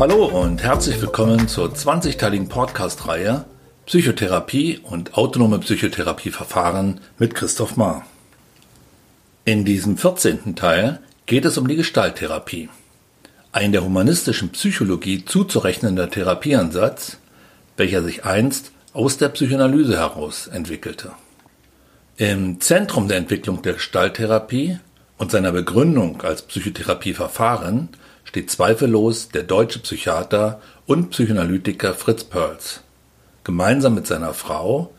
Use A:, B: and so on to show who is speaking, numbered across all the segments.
A: Hallo und herzlich willkommen zur 20-teiligen Podcast-Reihe Psychotherapie und autonome Psychotherapieverfahren mit Christoph Maar. In diesem 14. Teil geht es um die Gestalttherapie, ein der humanistischen Psychologie zuzurechnender Therapieansatz, welcher sich einst aus der Psychoanalyse heraus entwickelte. Im Zentrum der Entwicklung der Gestalttherapie und seiner Begründung als Psychotherapieverfahren steht zweifellos der deutsche Psychiater und Psychoanalytiker Fritz Perls, gemeinsam mit seiner Frau,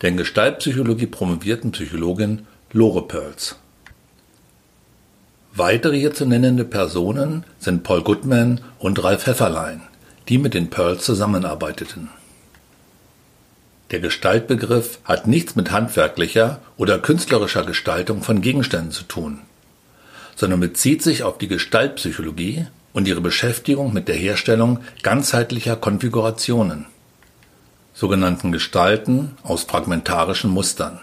A: der in Gestaltpsychologie promovierten Psychologin Lore Perls. Weitere hier zu nennende Personen sind Paul Goodman und Ralf Pfefferlein, die mit den Pearls zusammenarbeiteten. Der Gestaltbegriff hat nichts mit handwerklicher oder künstlerischer Gestaltung von Gegenständen zu tun, sondern bezieht sich auf die Gestaltpsychologie und ihre Beschäftigung mit der Herstellung ganzheitlicher Konfigurationen, sogenannten Gestalten aus fragmentarischen Mustern.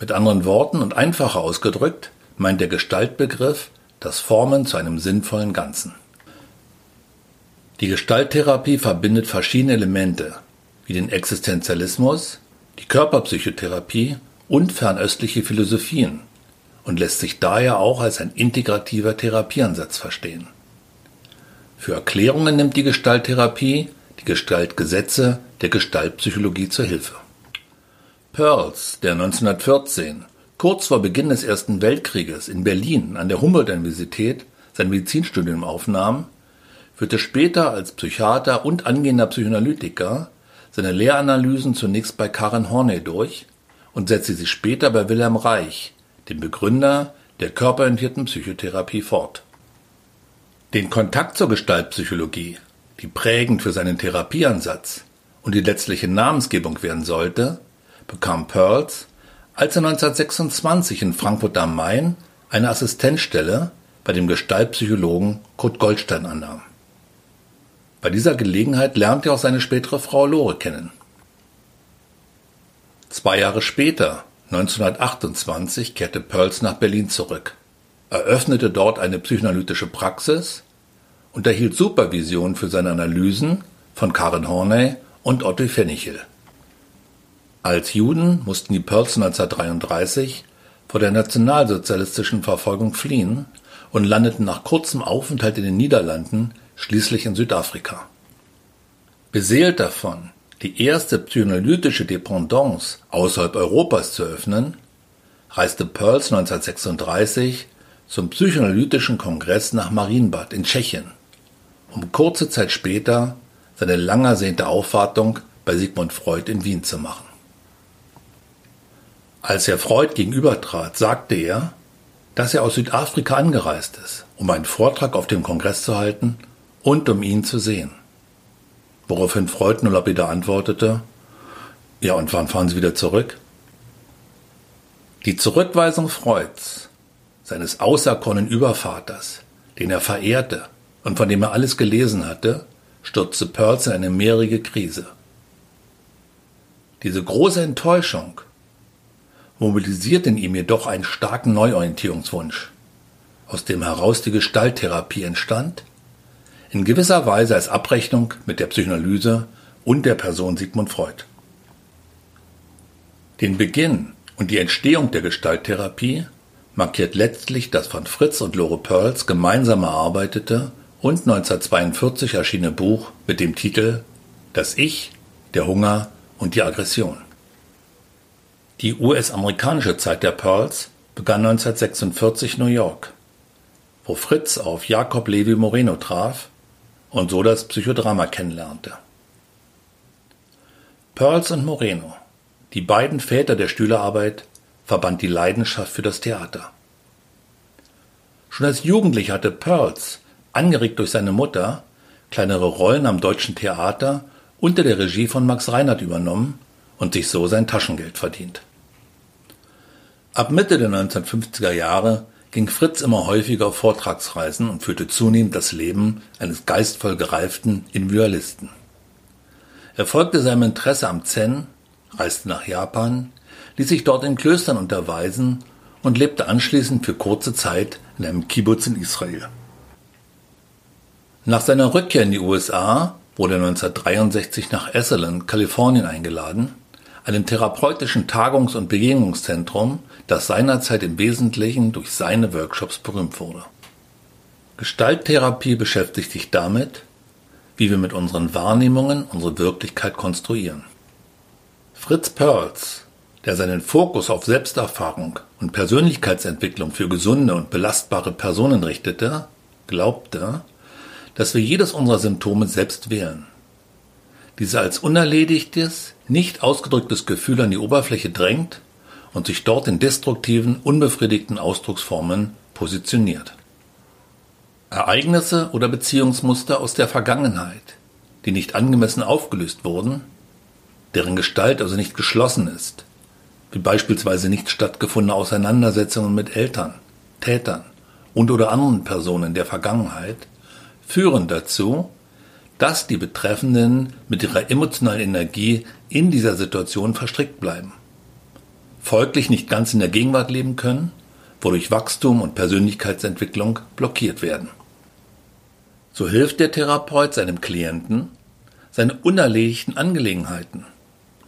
A: Mit anderen Worten und einfacher ausgedrückt meint der Gestaltbegriff das Formen zu einem sinnvollen Ganzen. Die Gestalttherapie verbindet verschiedene Elemente, wie den Existenzialismus, die Körperpsychotherapie und fernöstliche Philosophien und lässt sich daher auch als ein integrativer Therapieansatz verstehen. Für Erklärungen nimmt die Gestalttherapie die Gestaltgesetze der Gestaltpsychologie zur Hilfe. Pearls, der 1914 kurz vor Beginn des Ersten Weltkrieges in Berlin an der Humboldt-Universität sein Medizinstudium aufnahm, führte später als Psychiater und angehender Psychoanalytiker seine Lehranalysen zunächst bei Karen Horney durch und setzte sie später bei Wilhelm Reich, dem Begründer der körperorientierten Psychotherapie, fort. Den Kontakt zur Gestaltpsychologie, die prägend für seinen Therapieansatz und die letztliche Namensgebung werden sollte, bekam Pearls als er 1926 in Frankfurt am Main eine Assistenzstelle bei dem Gestaltpsychologen Kurt Goldstein annahm. Bei dieser Gelegenheit lernte er auch seine spätere Frau Lore kennen. Zwei Jahre später, 1928, kehrte Pearls nach Berlin zurück, eröffnete dort eine psychoanalytische Praxis und erhielt Supervision für seine Analysen von Karen Horney und Otto Fenichel. Als Juden mussten die Pearls 1933 vor der nationalsozialistischen Verfolgung fliehen und landeten nach kurzem Aufenthalt in den Niederlanden schließlich in Südafrika. Beseelt davon, die erste psychoanalytische Dependance außerhalb Europas zu öffnen, reiste Pearls 1936 zum Psychoanalytischen Kongress nach Marienbad in Tschechien, um kurze Zeit später seine lang ersehnte Aufwartung bei Sigmund Freud in Wien zu machen. Als er Freud gegenübertrat, sagte er, dass er aus Südafrika angereist ist, um einen Vortrag auf dem Kongress zu halten und um ihn zu sehen. Woraufhin Freud nur lapidar antwortete, ja, und wann fahren Sie wieder zurück? Die Zurückweisung Freuds, seines auserkorenen Übervaters, den er verehrte und von dem er alles gelesen hatte, stürzte Pearls in eine mehrjährige Krise. Diese große Enttäuschung mobilisiert in ihm jedoch einen starken Neuorientierungswunsch, aus dem heraus die Gestalttherapie entstand, in gewisser Weise als Abrechnung mit der Psychoanalyse und der Person Sigmund Freud. Den Beginn und die Entstehung der Gestalttherapie markiert letztlich das von Fritz und Lore Pearls gemeinsam erarbeitete und 1942 erschienene Buch mit dem Titel Das Ich, der Hunger und die Aggression. Die US-amerikanische Zeit der Pearls begann 1946 New York, wo Fritz auf Jacob Levi Moreno traf und so das Psychodrama kennenlernte. Pearls und Moreno, die beiden Väter der Stühlerarbeit, verband die Leidenschaft für das Theater. Schon als Jugendlicher hatte Pearls, angeregt durch seine Mutter, kleinere Rollen am deutschen Theater unter der Regie von Max Reinhardt übernommen und sich so sein Taschengeld verdient. Ab Mitte der 1950er Jahre ging Fritz immer häufiger auf Vortragsreisen und führte zunehmend das Leben eines geistvoll gereiften Individualisten. Er folgte seinem Interesse am Zen, reiste nach Japan, ließ sich dort in Klöstern unterweisen und lebte anschließend für kurze Zeit in einem Kibbutz in Israel. Nach seiner Rückkehr in die USA wurde er 1963 nach Esalen, Kalifornien eingeladen, einem therapeutischen Tagungs- und Begegnungszentrum, das seinerzeit im Wesentlichen durch seine Workshops berühmt wurde. Gestalttherapie beschäftigt sich damit, wie wir mit unseren Wahrnehmungen unsere Wirklichkeit konstruieren. Fritz Perls, der seinen Fokus auf Selbsterfahrung und Persönlichkeitsentwicklung für gesunde und belastbare Personen richtete, glaubte, dass wir jedes unserer Symptome selbst wählen. Diese als unerledigtes, nicht ausgedrücktes Gefühl an die Oberfläche drängt und sich dort in destruktiven, unbefriedigten Ausdrucksformen positioniert. Ereignisse oder Beziehungsmuster aus der Vergangenheit, die nicht angemessen aufgelöst wurden, deren Gestalt also nicht geschlossen ist, wie beispielsweise nicht stattgefundene Auseinandersetzungen mit Eltern, Tätern und oder anderen Personen der Vergangenheit, führen dazu, dass die Betreffenden mit ihrer emotionalen Energie in dieser Situation verstrickt bleiben, folglich nicht ganz in der Gegenwart leben können, wodurch Wachstum und Persönlichkeitsentwicklung blockiert werden. So hilft der Therapeut seinem Klienten, seine unerledigten Angelegenheiten,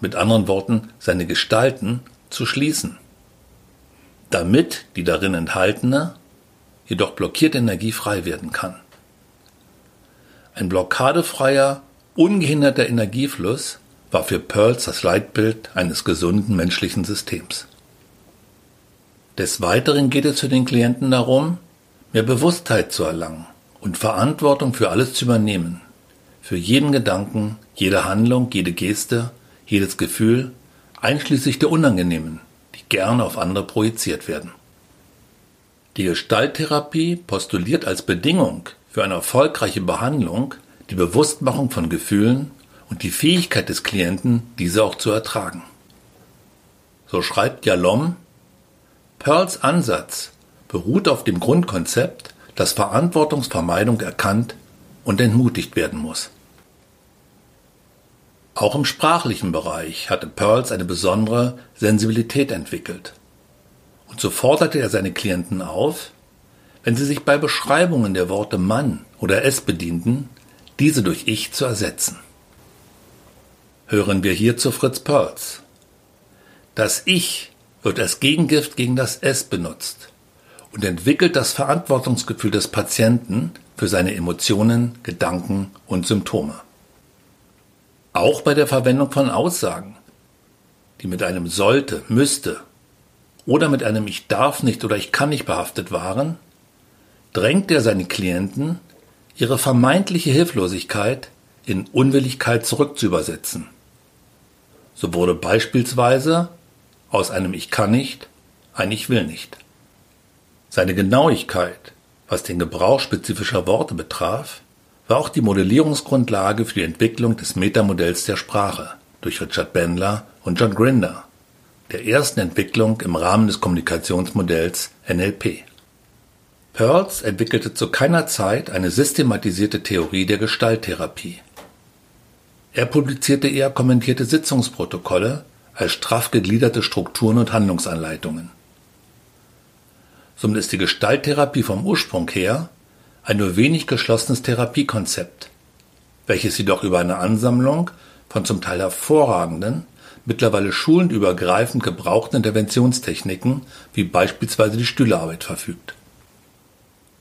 A: mit anderen Worten seine Gestalten, zu schließen, damit die darin enthaltene, jedoch blockierte Energie frei werden kann. Ein blockadefreier, ungehinderter Energiefluss war für Pearls das Leitbild eines gesunden menschlichen Systems. Des Weiteren geht es für den Klienten darum, mehr Bewusstheit zu erlangen und Verantwortung für alles zu übernehmen, für jeden Gedanken, jede Handlung, jede Geste, jedes Gefühl, einschließlich der unangenehmen, die gerne auf andere projiziert werden. Die Gestalttherapie postuliert als Bedingung für eine erfolgreiche Behandlung die Bewusstmachung von Gefühlen und die Fähigkeit des Klienten, diese auch zu ertragen. So schreibt Jalom, Pearls Ansatz beruht auf dem Grundkonzept, dass Verantwortungsvermeidung erkannt und entmutigt werden muss. Auch im sprachlichen Bereich hatte Pearls eine besondere Sensibilität entwickelt. Und so forderte er seine Klienten auf, wenn sie sich bei Beschreibungen der Worte Mann oder es bedienten, diese durch Ich zu ersetzen. Hören wir hier zu Fritz Perls. Das Ich wird als Gegengift gegen das Es benutzt und entwickelt das Verantwortungsgefühl des Patienten für seine Emotionen, Gedanken und Symptome. Auch bei der Verwendung von Aussagen, die mit einem sollte, müsste oder mit einem Ich darf nicht oder ich kann nicht behaftet waren, drängt er seine Klienten, ihre vermeintliche Hilflosigkeit in Unwilligkeit zurückzuübersetzen. So wurde beispielsweise aus einem Ich kann nicht ein Ich will nicht. Seine Genauigkeit, was den Gebrauch spezifischer Worte betraf, war auch die Modellierungsgrundlage für die Entwicklung des Metamodells der Sprache durch Richard Bandler und John Grinder, der ersten Entwicklung im Rahmen des Kommunikationsmodells NLP. Pearls entwickelte zu keiner Zeit eine systematisierte Theorie der Gestalttherapie. Er publizierte eher kommentierte Sitzungsprotokolle als straff gegliederte Strukturen und Handlungsanleitungen. Somit ist die Gestalttherapie vom Ursprung her ein nur wenig geschlossenes Therapiekonzept, welches jedoch über eine Ansammlung von zum Teil hervorragenden, mittlerweile schulenübergreifend gebrauchten Interventionstechniken wie beispielsweise die Stühlearbeit verfügt.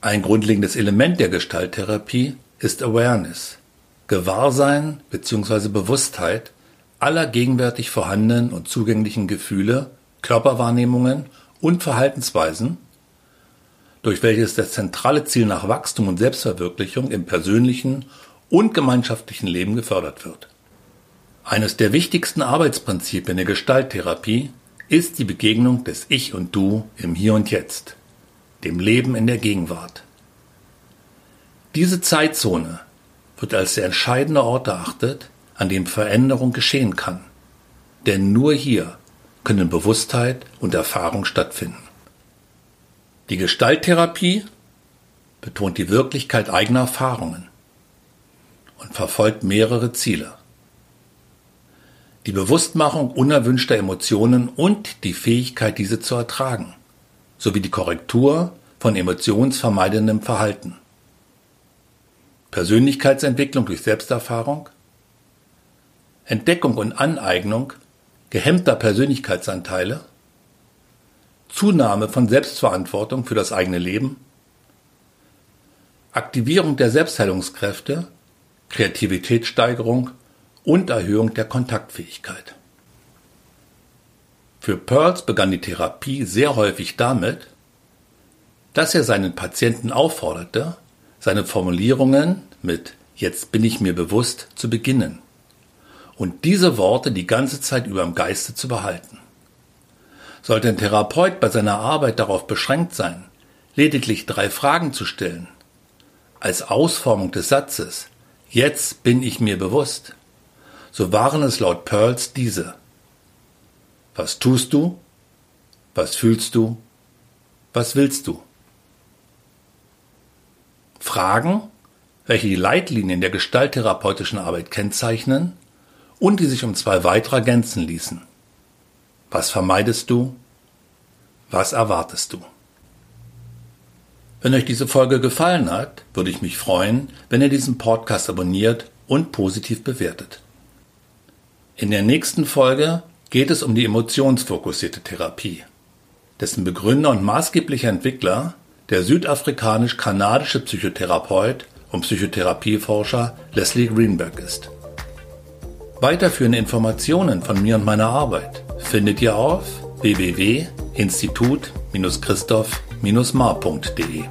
A: Ein grundlegendes Element der Gestalttherapie ist Awareness, Gewahrsein bzw. Bewusstheit aller gegenwärtig vorhandenen und zugänglichen Gefühle, Körperwahrnehmungen und Verhaltensweisen, durch welches das zentrale Ziel nach Wachstum und Selbstverwirklichung im persönlichen und gemeinschaftlichen Leben gefördert wird. Eines der wichtigsten Arbeitsprinzipien der Gestalttherapie ist die Begegnung des Ich und Du im Hier und Jetzt dem Leben in der Gegenwart. Diese Zeitzone wird als der entscheidende Ort erachtet, an dem Veränderung geschehen kann. Denn nur hier können Bewusstheit und Erfahrung stattfinden. Die Gestalttherapie betont die Wirklichkeit eigener Erfahrungen und verfolgt mehrere Ziele. Die Bewusstmachung unerwünschter Emotionen und die Fähigkeit, diese zu ertragen sowie die Korrektur von emotionsvermeidendem Verhalten. Persönlichkeitsentwicklung durch Selbsterfahrung, Entdeckung und Aneignung gehemmter Persönlichkeitsanteile, Zunahme von Selbstverantwortung für das eigene Leben, Aktivierung der Selbstheilungskräfte, Kreativitätssteigerung und Erhöhung der Kontaktfähigkeit. Für Pearls begann die Therapie sehr häufig damit, dass er seinen Patienten aufforderte, seine Formulierungen mit Jetzt bin ich mir bewusst zu beginnen und diese Worte die ganze Zeit über im Geiste zu behalten. Sollte ein Therapeut bei seiner Arbeit darauf beschränkt sein, lediglich drei Fragen zu stellen, als Ausformung des Satzes Jetzt bin ich mir bewusst, so waren es laut Pearls diese. Was tust du? Was fühlst du? Was willst du? Fragen, welche die Leitlinien der gestalttherapeutischen Arbeit kennzeichnen und die sich um zwei weitere ergänzen ließen. Was vermeidest du? Was erwartest du? Wenn euch diese Folge gefallen hat, würde ich mich freuen, wenn ihr diesen Podcast abonniert und positiv bewertet. In der nächsten Folge geht es um die emotionsfokussierte Therapie, dessen Begründer und maßgeblicher Entwickler der südafrikanisch-kanadische Psychotherapeut und Psychotherapieforscher Leslie Greenberg ist. Weiterführende Informationen von mir und meiner Arbeit findet ihr auf www.institut-christoph-mar.de.